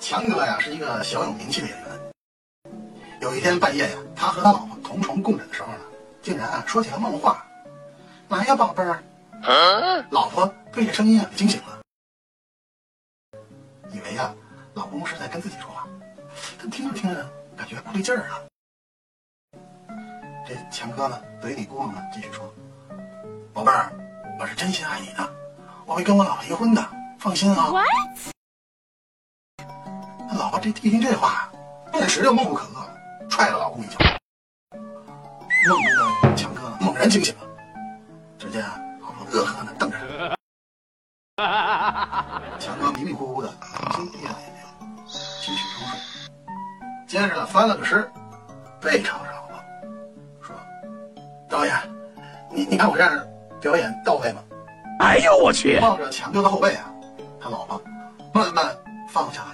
强哥呀是一个小有名气的演员。有一天半夜呀，他和他老婆同床共枕的时候呢，竟然啊说起了梦话。来呀，宝贝儿。老婆被这声音啊给惊醒了，以为呀老公是在跟自己说话，但听着听着感觉不对劲儿啊。这强哥呢怼你姑娘呢，继续说：“宝贝儿，我是真心爱你的，我会跟我老婆离婚的，放心啊。” What？那老婆这一听这话，顿时就怒不可遏，踹了老公一脚。梦中的强哥猛然惊醒了，只见啊。恶狠狠地瞪着他，强哥迷迷糊糊的重新闭上眼睛，继续装睡。接着呢，翻了个身，背朝着老婆，说：“导演，你你看我这样表演到位吗？”哎呦我去！望着强哥的后背啊，他老婆慢慢放下了